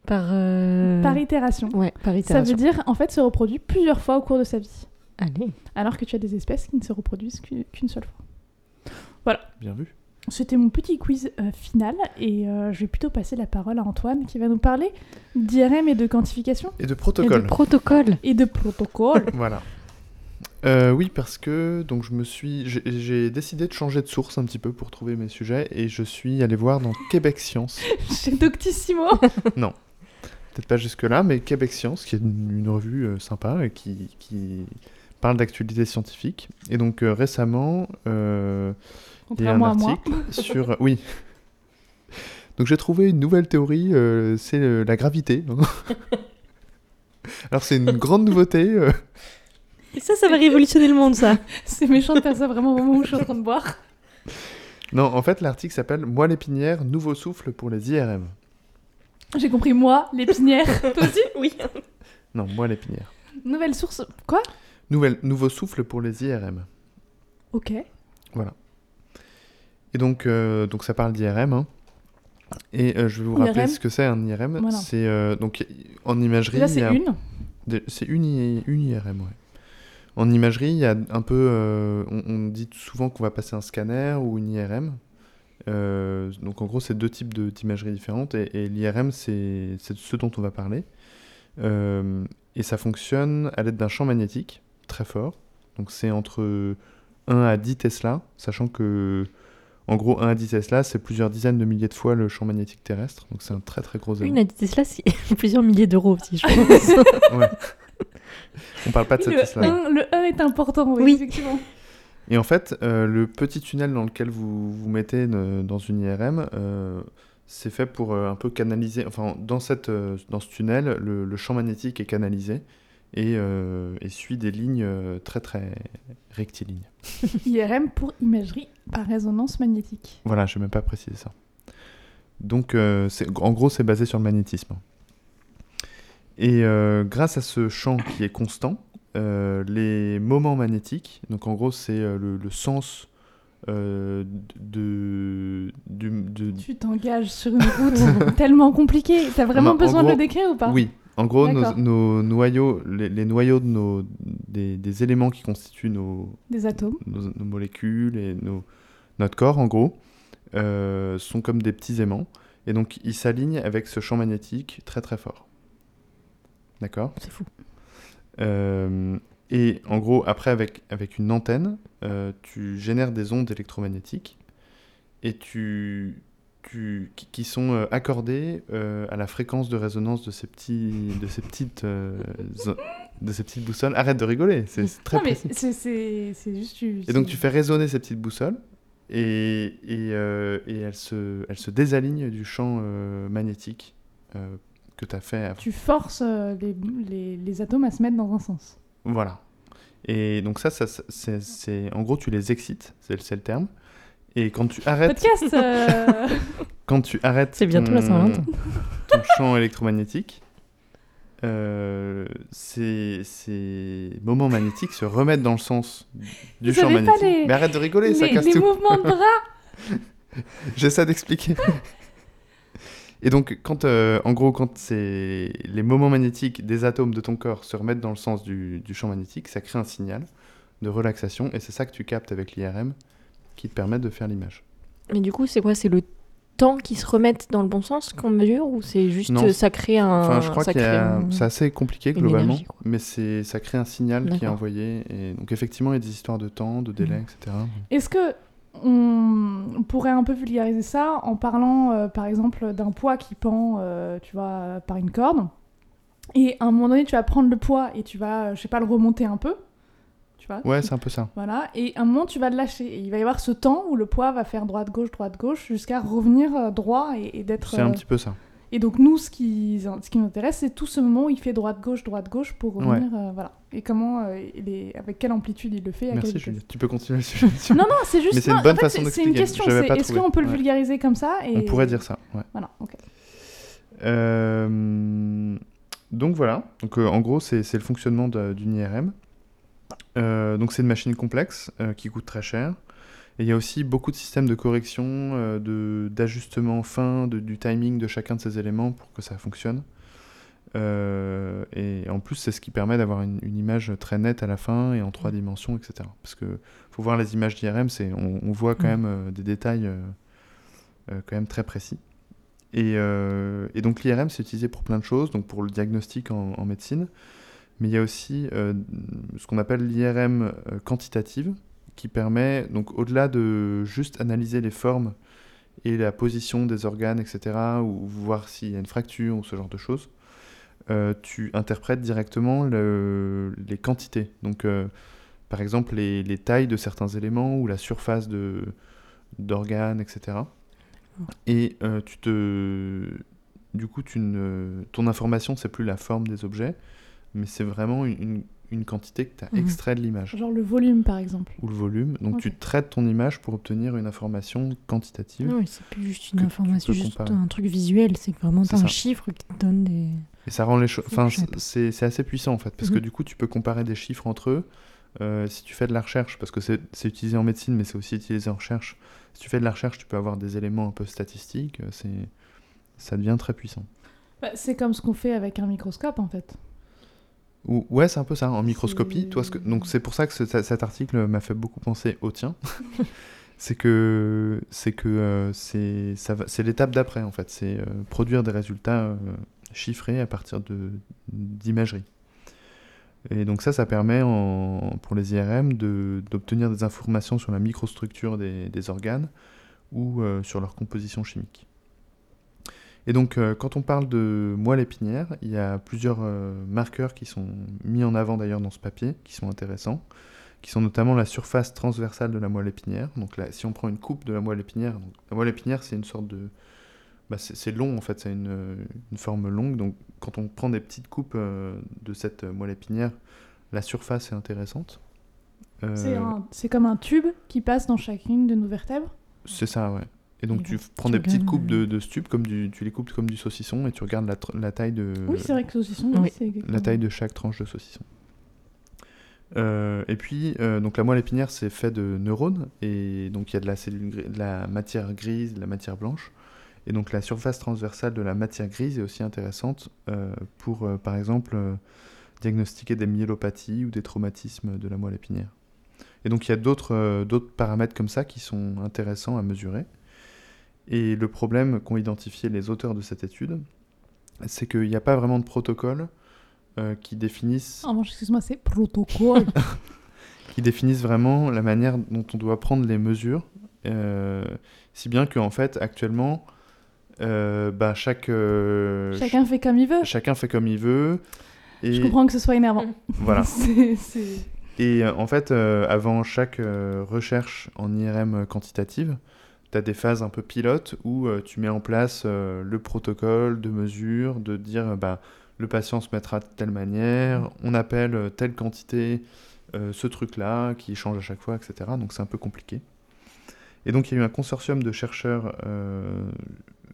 Par. euh, par itération. Ouais, par Ça itération. veut dire en fait se reproduit plusieurs fois au cours de sa vie. Allez. Alors que tu as des espèces qui ne se reproduisent qu'une seule fois. Bien vu. C'était mon petit quiz euh, final et euh, je vais plutôt passer la parole à Antoine qui va nous parler d'IRM et de quantification Et de Et de protocole. protocole. et de protocole. Voilà. Euh, oui, parce que donc je me suis, j'ai- j'ai décidé de changer de source un petit peu pour trouver mes sujets et je suis allé voir dans Québec Science. Chez Doctissimo. Peut-être pas jusque là, mais Québec Science, qui est une, une revue euh, sympa et qui, qui parle d'actualité scientifique. Et donc euh, récemment, euh, il y a un article sur, oui. Donc j'ai trouvé une nouvelle théorie, euh, c'est euh, la gravité. Alors c'est une grande nouveauté. euh, Et ça, ça va révolutionner le monde, ça. C'est méchant de faire ça vraiment au moment où je suis en train de boire. Non, en fait, l'article s'appelle Moelle épinière, nouveau souffle pour les IRM. J'ai compris moi, l'épinière. Toi aussi Oui. Non, moelle épinière. Nouvelle source. Quoi? Nouvelle, nouveau souffle pour les IRM. Ok. Et donc, euh, donc ça parle d'IRM. hein. Et euh, je vais vous rappeler IRM. ce que c'est un IRM. Voilà. C'est euh, donc en imagerie. Y c'est a- une. C'est une, une IRM, ouais. En imagerie, il y a un peu. euh, on, on dit souvent qu'on va passer un scanner ou une IRM. Euh, donc en gros, c'est deux types de- d'imagerie différentes. Et, et l'IRM, c'est ce dont on va parler. Euh, et ça fonctionne à l'aide d'un champ magnétique très fort. Donc c'est entre 1 à 10 Tesla, sachant que. En gros, 1 à 10 Tesla, c'est plusieurs dizaines de milliers de fois le champ magnétique terrestre. Donc c'est un très très gros élément. Une a dit Tesla, c'est plusieurs milliers d'euros aussi, je pense. Ouais. On parle pas de cette Le Tesla. 1, le 1 est important, oui, Oui. effectivement. Et en fait, euh, le petit tunnel dans lequel vous vous mettez dans une IRM, euh, c'est fait pour euh, un peu canaliser. Enfin, dans, cette, dans ce tunnel, le, le champ magnétique est canalisé et, et suit des lignes très très rectilignes. IRM pour imagerie par résonance magnétique. Voilà, je n'ai même pas précisé ça. Donc, en gros, c'est basé sur le magnétisme. Et grâce à ce champ qui est constant, les moments magnétiques, donc en gros, c'est euh, le, le sens euh, de, Tu t'engages sur une route tellement compliquée. T'as vraiment besoin de le décrire ou pas? Oui, en gros, nos, noyaux, les, les noyaux de nos, des, des éléments qui constituent nos, Des atomes. nos, nos molécules et nos, notre corps, en gros, euh, sont comme des petits aimants. Et donc, ils s'alignent avec ce champ magnétique très très fort. D'accord? C'est fou. Euh, Et en gros, après, avec, avec une antenne, euh, tu génères des ondes électromagnétiques et tu, tu, qui, sont euh, accordées à la fréquence de résonance de ces, petits, de ces, petites, de ces petites boussoles. Arrête de rigoler, c'est très non, précis. c'est- juste. Et donc tu fais résonner ces petites boussoles et, et, euh, et elles, se, elles se désalignent du champ euh, magnétique euh, que tu as fait. Tu forces euh, les, les, les atomes à se mettre dans un sens. Voilà. Et donc ça, ça, c'est, c'est- en gros tu les excites, c'est, c'est le terme. Et quand tu arrêtes, Podcast euh, quand tu arrêtes C'est bientôt la ton- Saint-Valentin. ton champ électromagnétique, euh, ces, ces moments magnétiques se remettent dans le sens du Vous champ magnétique. les- Mais arrête de rigoler, ça les, casse les tout. mouvements de bras J'essaie d'expliquer. Et donc, quand, euh, en gros, quand les moments magnétiques des atomes de ton corps se remettent dans le sens du, du champ magnétique, ça crée un signal de relaxation, et c'est ça que tu captes avec l'IRM qui te permet de faire l'image. Mais du coup, c'est quoi? C'est le temps qui se remette dans le bon sens qu'on mesure ou c'est juste Non. euh, ça crée un. Enfin, je crois un- c'est assez compliqué globalement, énergie, mais c'est ça crée un signal qui est envoyé. Et donc, effectivement, il y a des histoires de temps, de délai, Mhm. etc. Est-ce que on pourrait un peu vulgariser ça en parlant, euh, par exemple, d'un poids qui pend, euh, tu vois, par une corde Et à un moment donné, tu vas prendre le poids et tu vas, euh, je sais pas, le remonter un peu. Tu vois Ouais, c'est un peu ça. Voilà. Et à un moment, tu vas le lâcher. Et il va y avoir ce temps où le poids va faire droite-gauche, droite-gauche, jusqu'à revenir droit et, et d'être. C'est un petit peu ça. Et donc, nous, ce qui, ce qui nous intéresse, c'est tout ce moment où il fait droite-gauche, droite-gauche pour revenir. euh, voilà. Et comment, euh, il est, avec quelle amplitude il le fait. à Merci, quelle Julie. Tu peux continuer. Non, non, c'est juste. C'est une bonne en fait, façon c'est- une question. Est-ce trouvé. qu'on peut le vulgariser comme ça et... On pourrait dire ça, ouais. Voilà, ok. Euh, donc voilà, donc, euh, en gros c'est le fonctionnement d'une IRM. Donc c'est une machine complexe qui coûte très cher. Et il y a aussi beaucoup de systèmes de correction, euh, de- d'ajustement fin de- du timing de chacun de ces éléments pour que ça fonctionne. Euh, et en plus, c'est ce qui permet d'avoir une, une image très nette à la fin et en trois dimensions, etc. Parce que faut voir les images d'IRM, c'est on, on voit quand Mm. même euh, des détails quand même très précis. Et, et donc l'IRM, c'est utilisé pour plein de choses, donc pour le diagnostic en, en médecine, mais il y a aussi ce qu'on appelle l'IRM quantitative, qui permet, donc au-delà de juste analyser les formes et la position des organes, etc., ou voir s'il y a une fracture ou ce genre de choses, euh, tu interprètes directement le- les quantités. Donc, euh, par exemple, les, les tailles de certains éléments ou la surface de, d'organes, etc. Et euh, tu te... Du coup, tu ne... ton information, c'est plus la forme des objets, mais c'est vraiment une, une- quantité que tu as Mhm. extrait de l'image Genre le volume, par exemple. ou le volume. Donc, tu traites ton image pour obtenir une information quantitative. Oui, c'est plus juste une information, juste comparer. un truc visuel. C'est vraiment un ça. chiffre qui te donne des. Et ça rend les choses. Enfin, c'est assez puissant en fait, parce que Mhm. du coup, tu peux comparer des chiffres entre eux. Euh, si tu fais de la recherche, parce que c'est utilisé en médecine, mais c'est aussi utilisé en recherche. Si tu fais de la recherche, tu peux avoir des éléments un peu statistiques. euh, C'est, ça devient très puissant. Bah, c'est comme ce qu'on fait avec un microscope, en fait. Ou, ouais, c'est un peu ça. En microscopie, C'est- toi, ce que, donc c'est pour ça que ce- cet article m'a fait beaucoup penser au tien. c'est que c'est que euh, c'est ça va- c'est l'étape d'après en fait. C'est euh, produire des résultats euh, chiffrés à partir de d'imagerie. Et donc ça, ça permet en- pour les IRM de- d'obtenir des informations sur la microstructure des, des organes ou sur leur composition chimique. Et donc, euh, quand on parle de moelle épinière, il y a plusieurs euh, marqueurs qui sont mis en avant d'ailleurs dans ce papier, qui sont intéressants, qui sont notamment la surface transversale de la moelle épinière. Donc là, si on prend une coupe de la moelle épinière, donc, la moelle épinière, c'est une sorte de... bah, c'est long en fait, c'est une, une forme longue. Donc quand on prend des petites coupes euh, de cette moelle épinière, la surface est intéressante. C'est comme un tube qui passe dans chacune de nos vertèbres? c'est ça, ouais. Et donc Et tu prends tu des petites coupes de, euh, de comme du, tu les coupes comme du saucisson, et tu regardes la, taille de... Oui, c'est vrai que saucisson, oui, Oui. c'est exactement- la taille de chaque tranche de saucisson. Euh, et puis, euh, donc la moelle épinière, c'est fait de neurones, et donc il y a de la, cellule gri- de la matière grise, de la matière blanche. Et donc la surface transversale de la matière grise est aussi intéressante euh, pour, euh, par exemple, euh, diagnostiquer des myélopathies ou des traumatismes de la moelle épinière. Et donc il y a d'autres euh, d'autres paramètres comme ça qui sont intéressants à mesurer. Et le problème qu'ont identifié les auteurs de cette étude, c'est qu'il n'y a pas vraiment de protocole euh, qui définissent En revanche, excuse-moi, c'est protocole. qui définissent vraiment la manière dont on doit prendre les mesures, euh, si bien qu'en fait, actuellement, euh, bah, chaque, euh, Chacun fait comme il veut. ch- chacun fait comme il veut. Et Je comprends que ce soit énervant. voilà. C'est- c'est- Et en fait, avant chaque recherche en IRM quantitative, tu as des phases un peu pilotes où euh, tu mets en place euh, le protocole de mesure, de dire bah, le patient se mettra de telle manière, on appelle euh, telle quantité euh, ce truc-là qui change à chaque fois, etc. Donc c'est un peu compliqué. Et donc il y a eu un consortium de chercheurs,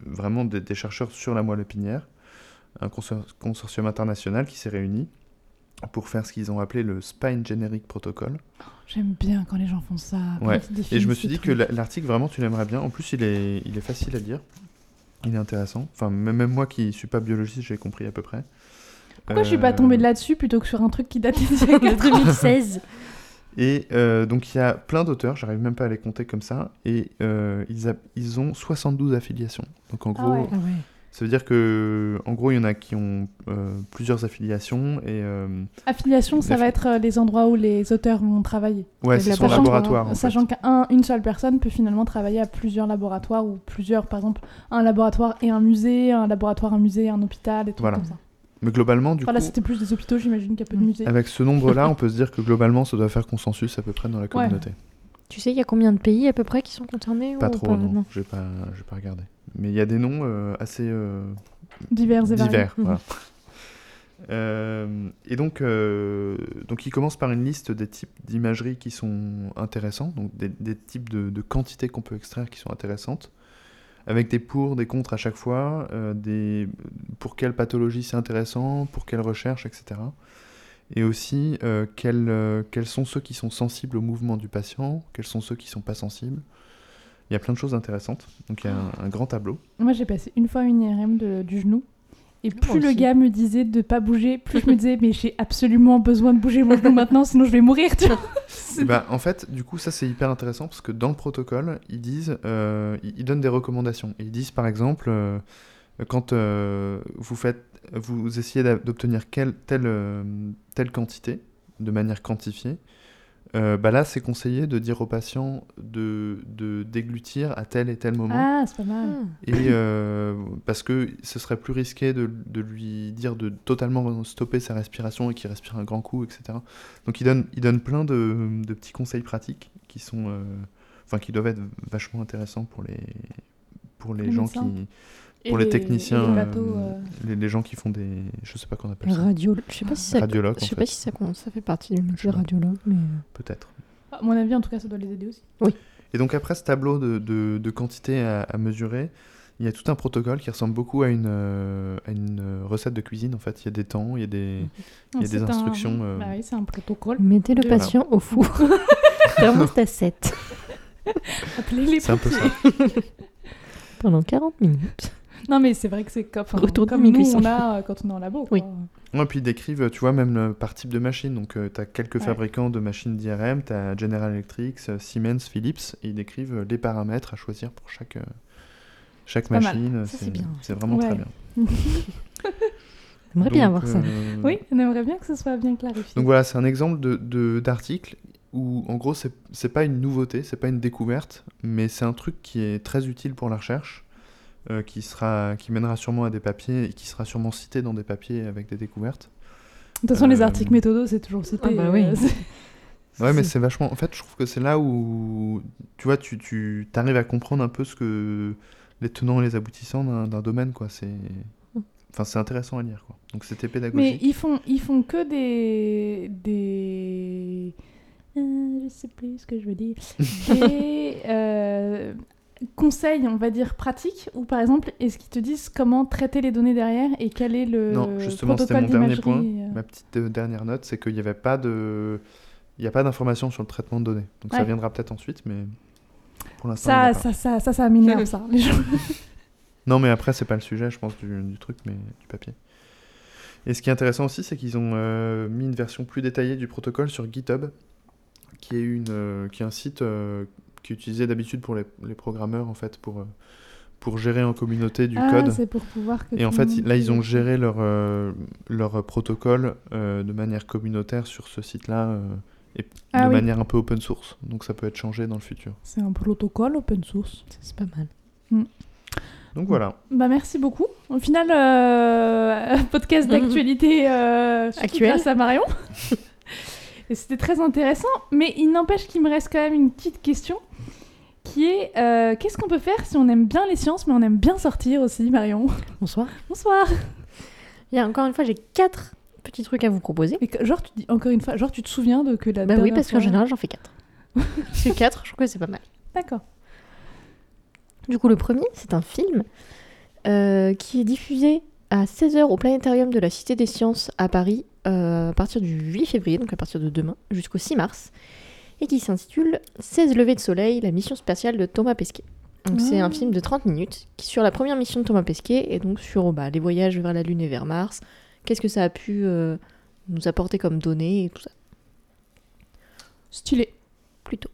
vraiment des, des chercheurs sur la moelle épinière, un consor- consortium international qui s'est réuni pour faire ce qu'ils ont appelé le Spine Generic Protocol. J'aime bien quand les gens font ça. Ouais. Et je me suis dit que trucs. l'article, vraiment, tu l'aimerais bien. En plus, il est, il est facile à lire. Il est intéressant. Enfin, même moi qui suis pas biologiste, j'ai compris à peu près. Pourquoi je suis pas Euh, tombée là-dessus plutôt que sur un truc qui date de quatre ans 2016. Et euh, donc, il y a plein d'auteurs, j'arrive même pas à les compter comme ça. Et euh, ils, a- ils ont 72 affiliations. Donc, en Ah gros. Ah ouais. Ça veut dire que, en gros, il y en a qui ont euh, plusieurs affiliations. Et euh, Affiliation, ça va être euh, les endroits où les auteurs vont travailler. ouais, c'est son sachant- laboratoire. en. Sachant qu'une seule personne peut finalement travailler à plusieurs laboratoires ou plusieurs, par exemple, un laboratoire et un musée, un laboratoire, un musée, un hôpital et tout Voilà. comme ça. Mais globalement, du Enfin, là, coup, c'était plus des hôpitaux, j'imagine qu'il y a peu de Mm. musées. avec ce nombre-là, on peut se dire que globalement, ça doit faire consensus à peu près dans la communauté. Tu sais, il y a combien de pays à peu près qui sont concernés Pas ou trop, non. J'ai pas, j'ai pas regardé. Mais il y a des noms euh, assez euh, Divers et variés. divers. Mhm. voilà. Euh, et donc, donc, il commence par une liste des types d'imagerie qui sont intéressants, donc des, des types de, de quantités qu'on peut extraire qui sont intéressantes, avec des pour, des contre à chaque fois, des, pour quelle pathologie c'est intéressant, pour quelle recherche, etc. Et aussi, euh, quels, euh, quels sont ceux qui sont sensibles au mouvement du patient, quels sont ceux qui sont pas sensibles. Il y a plein de choses intéressantes. Donc il y a un, un grand tableau. Moi, j'ai passé une fois une IRM de- du genou. Et Moi plus le aussi. gars me disait de pas bouger, plus je me disais mais j'ai absolument besoin de bouger mon genou maintenant, sinon je vais mourir. Tu vois. C'est- ben, en fait, du coup, ça c'est hyper intéressant parce que dans le protocole, ils disent, euh, ils ils donnent des recommandations. Ils disent par exemple, euh, quand euh, vous faites, vous essayez d'a- d'obtenir quelle, telle, euh, telle quantité de manière quantifiée, euh, bah là c'est conseillé de dire au patient de, de déglutir à tel et tel moment. Ah, c'est pas mal. Et euh, parce que ce serait plus risqué de, de lui dire de totalement stopper sa respiration et qu'il respire un grand coup, etc. Donc il donne, il donne plein de, de petits conseils pratiques qui sont, euh, qui doivent être vachement intéressants pour les, pour les Les gens médecins. qui, pour les, les- techniciens, les euh, bateaux, euh, les, les gens qui font des, je sais pas qu'on appelle ça, Radio... Je sais pas si ça... radiologues Je sais fait, pas si ça compte, ça fait partie du métier radiologue, mais... euh, peut-être. À mon avis, en tout cas, ça doit les aider aussi. Et donc après ce tableau de, de, de quantité à, à mesurer, il y a tout un protocole qui ressemble beaucoup à une, euh, à une recette de cuisine en fait. Il y a des temps, il y a des, Il y a des un- instructions, euh, Bah oui, c'est un protocole. Mettez le Voilà. patient au four. Thermostat 7. Appelez les c'est un peu pompiers. ça. Pendant 40 minutes. Non, mais c'est vrai que c'est comme, enfin, Retour de comme nous, on a euh, quand on est en labo. Oui. quoi. Ouais, puis ils décrivent, tu vois, même euh, par type de machine. Donc, tu as quelques Ouais. fabricants de machines d'IRM, tu as General Electric, euh, Siemens, Philips, et ils décrivent euh, les paramètres à choisir pour chaque, euh, chaque machine. C'est bien. C'est vraiment Ouais. très bien. J'aimerais bien Donc, voir ça. euh, Oui, on aimerait bien que ce soit bien clarifié. Donc voilà, c'est un exemple de- de- d'article où, en gros, c'est c'est pas une nouveauté, c'est pas une découverte, mais c'est un truc qui est très utile pour la recherche, euh, qui, sera, qui mènera sûrement à des papiers et qui sera sûrement cité dans des papiers avec des découvertes. De toute façon, les euh, articles méthodos, c'est toujours cité. Ah bah oui. euh, Ouais, mais C'est- vachement. En fait, je trouve que c'est là où, tu vois, tu, tu arrives à comprendre un peu ce que les tenants et les aboutissants d'un d'un domaine, quoi. C'est, enfin, c'est intéressant à lire, quoi. Donc c'était Mais pédagogique. ils font, ils font que des. des. euh, je sais plus ce que je veux dire. des euh, conseils, on va dire, pratiques, ou par exemple, est-ce qu'ils te disent comment traiter les données derrière et quel est le Non, justement, c'était protocole mon dernier d'imagerie, point. euh. Ma petite euh, dernière note, c'est qu'il n'y avait pas de, il y a pas d'information sur le traitement de données. Donc ça viendra peut-être ensuite, mais pour l'instant. Ça, ça, ça, ça, ça m'énerve, ça. Les gens... Non, mais après, c'est pas le sujet, je pense, du, du truc, mais du papier. Et ce qui est intéressant aussi, c'est qu'ils ont euh, mis une version plus détaillée du protocole sur GitHub, qui est, une, euh, qui est un site euh, qui est utilisé d'habitude pour les, les programmeurs, en fait, pour, euh, pour gérer en communauté du ah, code. c'est pour pouvoir que Et en fait, monde là, ils ont géré leur, euh, leur protocole euh, de manière communautaire sur ce site-là, euh, et Ah de oui. manière un peu open source. Donc ça peut être changé dans le futur. C'est un protocole open source. C'est pas mal. Donc voilà. Bah merci beaucoup. Au final, euh, podcast d'actualité euh, Actuelle. grâce à Marion. Et c'était très intéressant, mais il n'empêche qu'il me reste quand même une petite question qui est euh, qu'est-ce qu'on peut faire si on aime bien les sciences mais on aime bien sortir aussi, Marion Bonsoir. Bonsoir. Il y a encore une fois, j'ai quatre petits trucs à vous proposer. Et que- genre tu dis encore une fois, genre tu te souviens de que la Bah oui, parce qu'en général, j'en fais quatre. Que quatre, je trouve que c'est pas mal. D'accord. Du coup, le premier, c'est un film euh, qui est diffusé à 16h au Planétarium de la Cité des Sciences à Paris euh, à partir du 8 février, donc à partir de demain, jusqu'au 6 mars, et qui s'intitule 16 levées de soleil, la mission spatiale de Thomas Pesquet. Donc c'est un film de 30 minutes qui sur la première mission de Thomas Pesquet et donc sur bah, les voyages vers la Lune et vers Mars, qu'est-ce que ça a pu euh, nous apporter comme données et tout ça? Stylé. plutôt.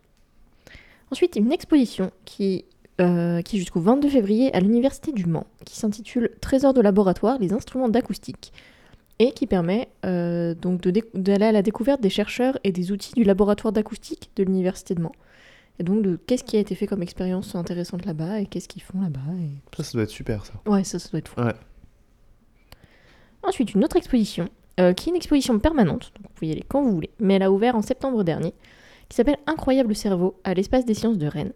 Ensuite, une exposition qui, euh, qui est jusqu'au 22 février à l'Université du Mans, qui s'intitule Trésors de laboratoire, les instruments d'acoustique, et qui permet euh, donc d'aller à la découverte des chercheurs et des outils du laboratoire d'acoustique de l'Université de Mans. Et donc de qu'est-ce qui a été fait comme expérience intéressante là-bas et qu'est-ce qu'ils font là-bas. et- Ça, ça doit être super, ça. Ouais, ça, ça doit être fou. Ouais. Ensuite, une autre exposition, euh, qui est une exposition permanente, donc vous pouvez y aller quand vous voulez, mais elle a ouvert en septembre dernier, qui s'appelle Incroyable cerveau à l'espace des sciences de Rennes.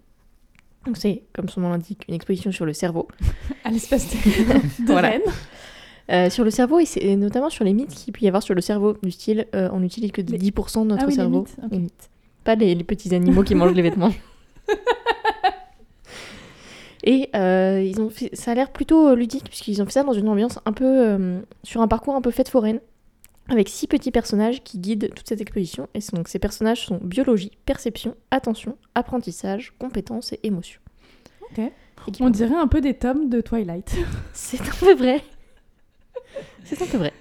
Donc c'est, comme son nom l'indique, une exposition sur le cerveau. À l'espace de, de Voilà. Rennes. Euh, sur le cerveau et, notamment sur les mythes qu'il peut y avoir sur le cerveau, du style euh, on n'utilise que Les- 10% de notre Ah oui, les cerveau. mythes. Les mythes. Pas les, les petits animaux qui mangent les vêtements. Et euh, ils ont fait, ça a l'air plutôt ludique puisqu'ils ont fait ça dans une ambiance un peu sur un parcours un peu fête foraine avec six petits personnages qui guident toute cette exposition. Et donc ces personnages sont biologie, perception, attention, apprentissage, compétences et émotion. Ok. On dirait un peu des tomes de Twilight. C'est un peu vrai. C'est un peu vrai.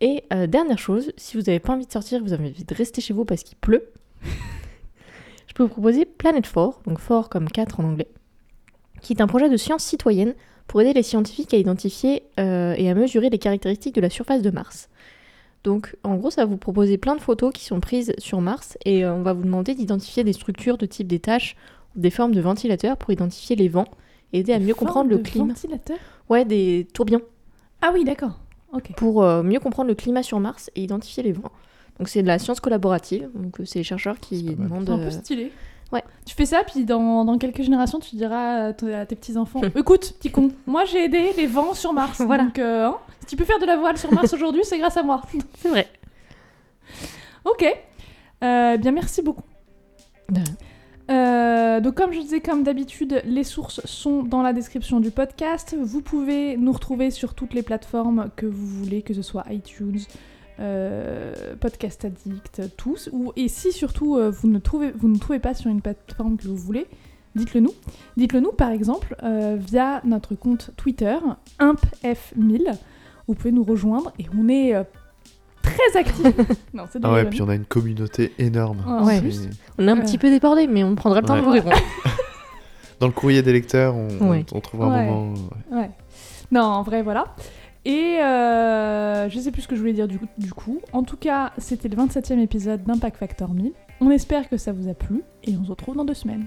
Et euh, dernière chose, si vous n'avez pas envie de sortir, vous avez envie de rester chez vous parce qu'il pleut, je peux vous proposer Planet 4, donc 4 comme 4 en anglais, qui est un projet de science citoyenne pour aider les scientifiques à identifier euh, et à mesurer les caractéristiques de la surface de Mars. Donc en gros, ça va vous proposer plein de photos qui sont prises sur Mars et euh, on va vous demander d'identifier des structures de type des tâches, des formes de ventilateurs pour identifier les vents, et aider à mieux comprendre le climat. Ventilateur Ouais, des tourbillons Ah oui, d'accord. Ok. pour euh, mieux comprendre le climat sur Mars et identifier les vents. Donc c'est de la science collaborative, donc euh, c'est les chercheurs qui demandent... C'est un peu euh, stylé. ouais. Tu fais ça, puis dans, dans quelques générations, tu diras à, t- à tes petits-enfants Écoute, petit con, moi j'ai aidé les vents sur Mars. Voilà. Donc, euh, hein, si tu peux faire de la voile sur Mars aujourd'hui, c'est grâce à moi. C'est vrai. ok. Euh, bien, merci beaucoup. Euh, donc comme je disais, comme d'habitude, les sources sont dans la description du podcast. Vous pouvez nous retrouver sur toutes les plateformes que vous voulez, que ce soit iTunes, euh, Podcast Addict, tous. Ou, et si surtout euh, vous, ne trouvez, vous ne trouvez pas sur une plateforme que vous voulez, dites-le nous. Dites-le nous par exemple via notre compte Twitter, impf1000. Vous pouvez nous rejoindre et on est très actifs. non, c'est Ah ouais, puis on a une communauté énorme. Ah, Ouais. C'est- On est un petit peu débordé, mais on prendra le temps de vous répondre. Dans le courrier des lecteurs, on, on- Ouais. on trouvera Ouais. un moment. ouais. Ouais. Non, en vrai, voilà. Et euh, je sais plus ce que je voulais dire du coup. Du coup. En tout cas, c'était le 27e épisode d'Impact Factor 1000. On espère que ça vous a plu et on se retrouve dans deux semaines.